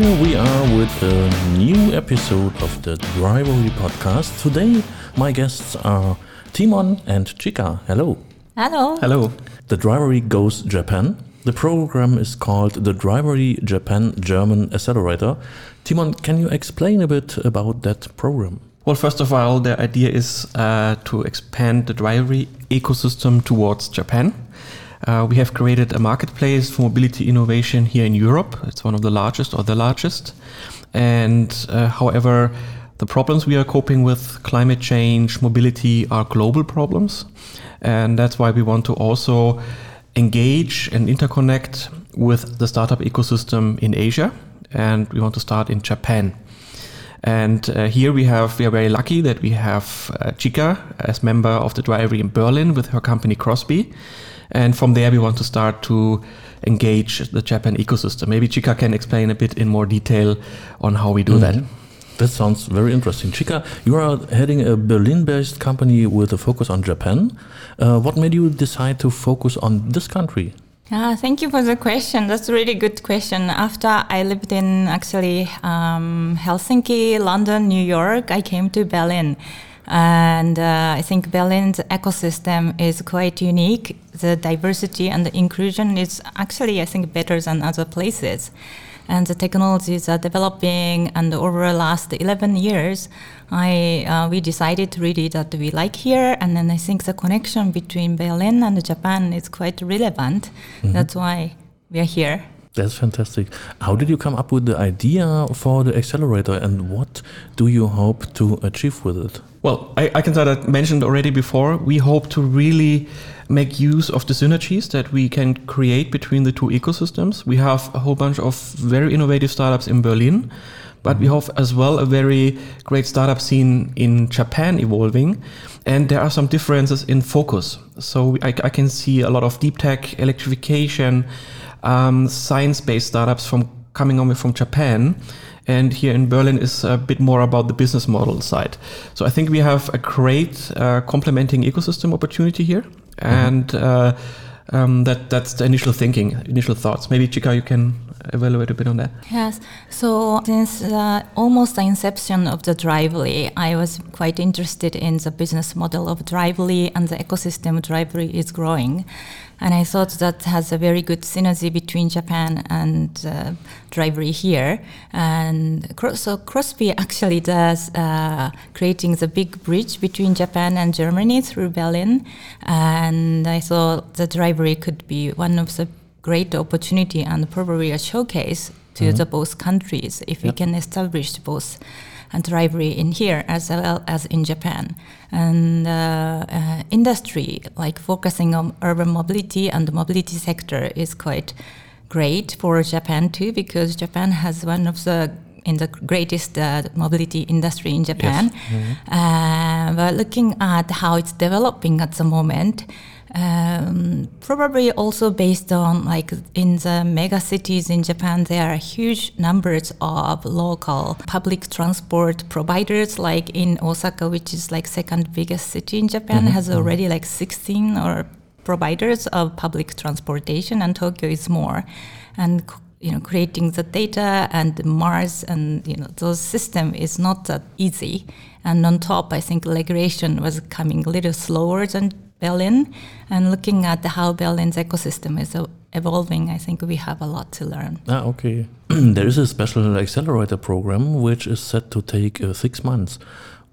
here we are with a new episode of the Drivery podcast. Today, my guests are Timon and Chika. Hello. Hello. Hello. The Drivery Goes Japan. The program is called the Drivery Japan German Accelerator. Timon, can you explain a bit about that program? Well, first of all, the idea is uh, to expand the Drivery ecosystem towards Japan. Uh, we have created a marketplace for mobility innovation here in Europe. It's one of the largest or the largest. And uh, however, the problems we are coping with, climate change, mobility, are global problems. And that's why we want to also engage and interconnect with the startup ecosystem in Asia. And we want to start in Japan. And uh, here we have, we are very lucky that we have uh, Chika as member of the Drivery in Berlin with her company Crossbie. And from there, we want to start to engage the Japan ecosystem. Maybe Chika can explain a bit in more detail on how we do mm -hmm. that. That sounds very interesting. Chika, you are heading a Berlin based company with a focus on Japan. Uh, what made you decide to focus on this country? Yeah, thank you for the question. That's a really good question. After I lived in actually um, Helsinki, London, New York, I came to Berlin. And uh, I think Berlin's ecosystem is quite unique. The diversity and the inclusion is actually, I think, better than other places. And the technologies are developing, and over the last 11 years, I uh, we decided really that we like here, and then I think the connection between Berlin and Japan is quite relevant. Mm-hmm. That's why we are here. That's fantastic. How did you come up with the idea for the accelerator and what do you hope to achieve with it? Well, I, I can say that mentioned already before. We hope to really make use of the synergies that we can create between the two ecosystems. We have a whole bunch of very innovative startups in Berlin, but we mm-hmm. have as well a very great startup scene in Japan evolving. And there are some differences in focus. So I, I can see a lot of deep tech, electrification, um, science-based startups from coming over from Japan. And here in Berlin is a bit more about the business model side. So I think we have a great uh, complementing ecosystem opportunity here, mm-hmm. and uh, um, that that's the initial thinking, initial thoughts. Maybe Chika, you can evaluate a bit on that. Yes. So since uh, almost the inception of the Drivery, I was quite interested in the business model of Drivery and the ecosystem Drivery is growing. And I thought that has a very good synergy between Japan and uh, Drivery here. And so Crossbie actually does uh, creating the big bridge between Japan and Germany through Berlin. And I thought the Drivery could be one of the great opportunity and probably a showcase to mm-hmm. the both countries if yep. we can establish both and Drivery in here as well as in Japan. And uh, uh, industry, like focusing on urban mobility and the mobility sector, is quite great for Japan too, because Japan has one of the in the greatest uh, mobility industry in Japan. Yes. Mm-hmm. Uh, but looking at how it's developing at the moment, um, probably also based on like in the mega cities in Japan, there are huge numbers of local public transport providers. Like in Osaka, which is like second biggest city in Japan, mm-hmm. has mm-hmm. already like 16 or providers of public transportation, and Tokyo is more. And you know, creating the data and MaaS and you know those system is not that easy. And on top, I think regulation was coming a little slower than Berlin and looking at how Berlin's ecosystem is evolving, I think we have a lot to learn. Ah, okay. there is a special accelerator program which is set to take uh, six months.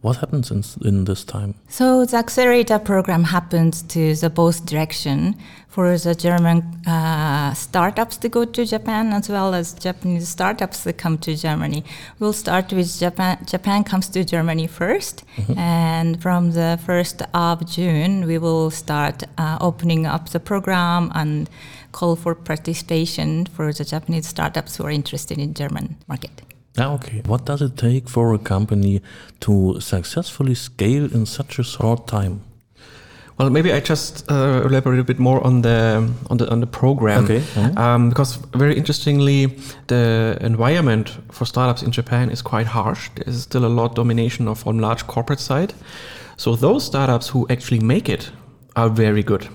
What happens in, in this time? So the accelerator program happens to the both direction for the German uh, startups to go to Japan as well as Japanese startups to come to Germany. We'll start with Japan. Japan comes to Germany 1st mm-hmm. and from the first of June we will start uh, opening up the program and call for participation for the Japanese startups who are interested in German market. Ah, okay. What does it take for a company to successfully scale in such a short time? Well, maybe I just uh, elaborate a bit more on the on the on the program. Okay. Mm-hmm. Um, because very interestingly, the environment for startups in Japan is quite harsh. There's still a lot of domination of on large corporate side. So those startups who actually make it are very good.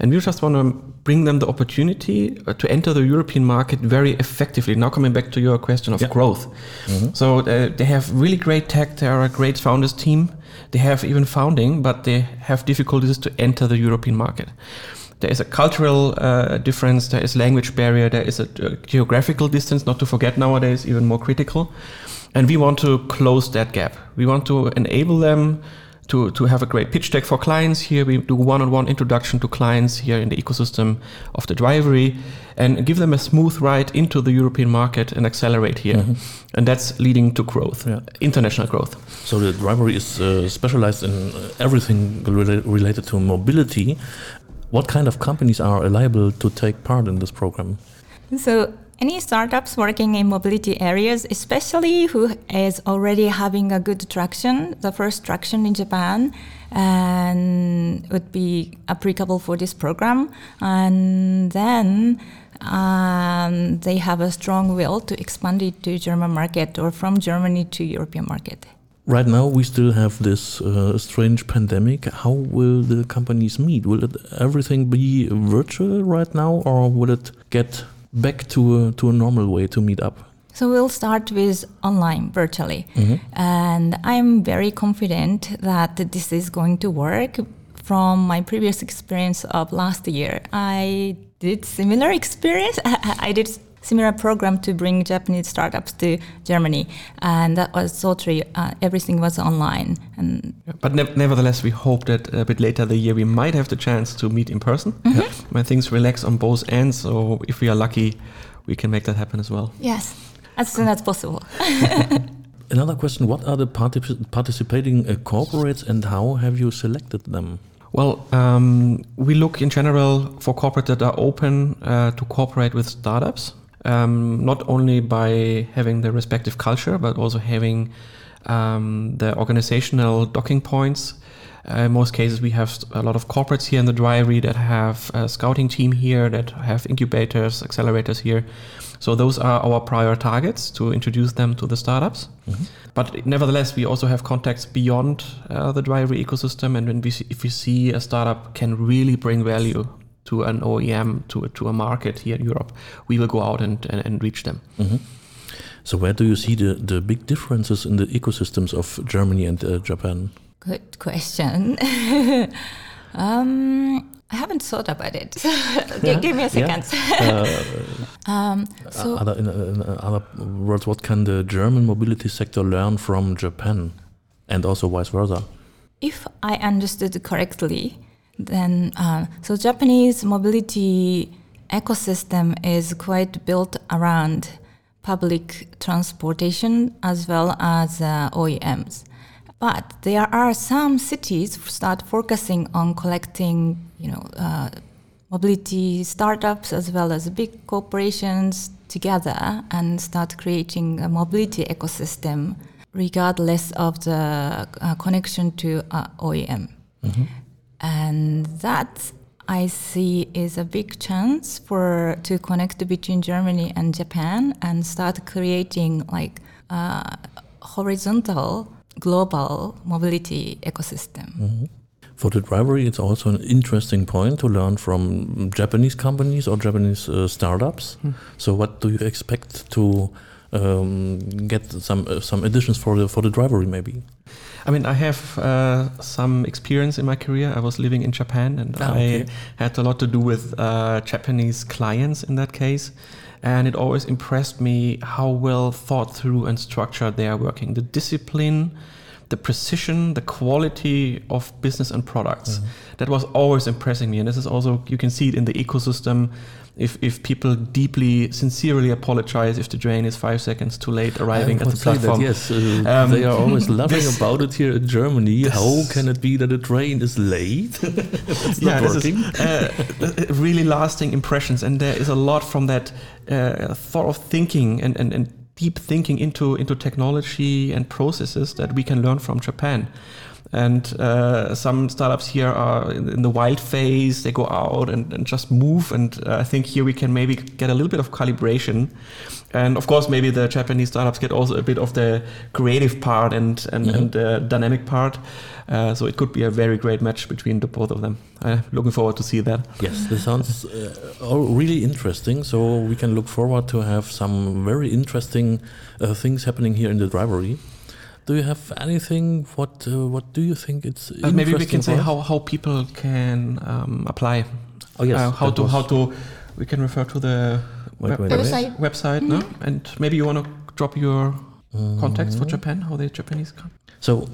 And we just want to bring them the opportunity uh, to enter the European market very effectively. Now, coming back to your question of Yeah. growth. So uh, they have really great tech. They are a great founders team. They have even founding, but they have difficulties to enter the European market. There is a cultural uh, difference. There is language barrier. There is a uh, geographical distance. Not to forget nowadays, even more critical. And we want to close that gap. We want to enable them to, to have a great pitch deck for clients here. We do one-on-one introduction to clients here in the ecosystem of the Drivery and give them a smooth ride into the European market and accelerate here. And that's leading to growth, Yeah. international growth. So the Drivery is uh, specialized in uh, everything rela- related to mobility. What kind of companies are liable to take part in this program? So any startups working in mobility areas, especially who is already having a good traction, the first traction in Japan, and would be applicable for this program. And then um, they have a strong will to expand it to German market or from Germany to European market. Right now, we still have this uh, strange pandemic. How will the companies meet? Will it everything be virtual right now, or will it get back to a, to a normal way to meet up? So we'll start with online virtually. Mm-hmm. And I'm very confident that this is going to work. From my previous experience of last year, I did similar experience. I did similar program to bring Japanese startups to Germany, and that was totally uh, everything was online. And But ne- nevertheless, we hope that a bit later the year we might have the chance to meet in person when things relax on both ends. So if we are lucky, we can make that happen as well. yes, as soon as possible. Another question: What are the particip- participating uh, corporates, and how have you selected them? Well, um, we look in general for corporates that are open uh, to cooperate with startups, um, not only by having the respective culture, but also having um, the organizational docking points. Uh, in most cases, we have a lot of corporates here in the Drivery that have a scouting team here, that have incubators, accelerators here. So those are our prior targets to introduce them to the startups. But nevertheless, we also have contacts beyond uh, the Drivery ecosystem, and when we see, if we see a startup can really bring value to an OEM, to a, to a market here in Europe, we will go out and, and, and reach them. So, where do you see the, the big differences in the ecosystems of Germany and uh, Japan? Good question. um, I haven't thought about it. Gi- Give me a Yeah. second. um, so other, in, in other words, what can the German mobility sector learn from Japan, and also vice versa? if I understood correctly, then uh, so Japanese mobility ecosystem is quite built around public transportation as well as uh, OEMs. But there are some cities start focusing on collecting, you know, uh, mobility startups as well as big corporations together and start creating a mobility ecosystem regardless of the uh, connection to uh, OEM. And that I see is a big chance for to connect between Germany and Japan and start creating like a horizontal global mobility ecosystem. For the drivery, it's also an interesting point to learn from Japanese companies or Japanese uh, startups. So, what do you expect to um, get some uh, some additions for the for the drivery maybe? I mean, I have uh, some experience in my career. I was living in Japan, and Ah, okay. I had a lot to do with uh, Japanese clients in that case. And it always impressed me how well thought through and structured they are working. The discipline, the precision, the quality of business and products. That was always impressing me. And this is also, you can see it in the ecosystem. If, if people deeply, sincerely apologize if the train is five seconds too late arriving at the platform. yes, uh, Um, they are always laughing this- about it here in Germany. How can it be that a train is late? it's yeah, not this is working. uh, really lasting impressions, and there is a lot from that uh, thought of thinking and, and, and deep thinking into into technology and processes that we can learn from Japan. And uh, some startups here are in, in, the wild phase, they go out and, and just move. And uh, I think here we can maybe get a little bit of calibration. And of course, maybe the Japanese startups get also a bit of the creative part and, and, mm-hmm. and the dynamic part. Uh, so it could be a very great match between the both of them. Uh, looking forward to see that. Yes, this sounds uh, really interesting. So we can look forward to have some very interesting uh, things happening here in the Drivery. Do you have anything? What uh, What do you think it's? Uh, maybe we can say how, how people can um, apply. Oh yes, how to how to. We can refer to the web, website. Website, mm -hmm. no? Mm-hmm. And maybe you want to drop your mm. contacts for Japan, how the Japanese come. So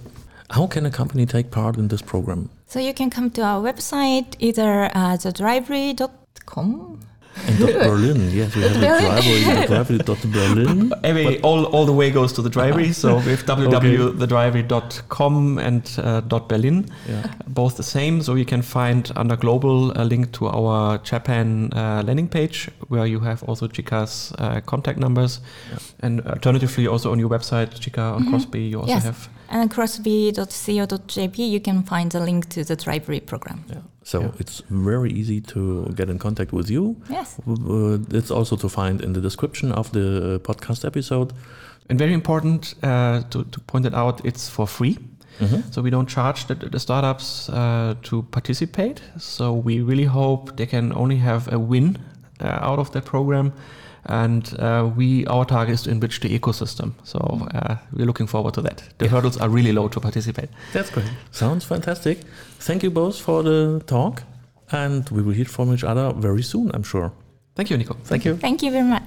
how can a company take part in this program? So you can come to our website, either uh, thedrivery.com and Berlin, yes, we have a drivery, thedrivery.berlin. Every, all, all the way goes to the drivery, so we have www.thedrivery.com and uh, .berlin, yeah. both the same. So you can find under global a link to our Japan uh, landing page where you have also Chika's uh, contact numbers. Yeah. And alternatively, also on your website, Chika on mm -hmm. Crossbie, you also yes. have and crossbie.co.jp, you can find a link to the Drivery program. Yeah. So yeah. it's very easy to get in contact with you. Yes. Uh, it's also to find in the description of the podcast episode. And very important uh, to, to point it out, it's for free. Mm-hmm. So we don't charge the, the startups uh, to participate. So we really hope they can only have a win uh, out of that program and uh, we our target is to enrich the ecosystem. So uh, we're looking forward to that. The yeah. hurdles are really low to participate. That's great. Sounds fantastic. Thank you both for the talk, and we will hear from each other very soon. I'm sure. Thank you, Nico. Thank you. Thank you very much.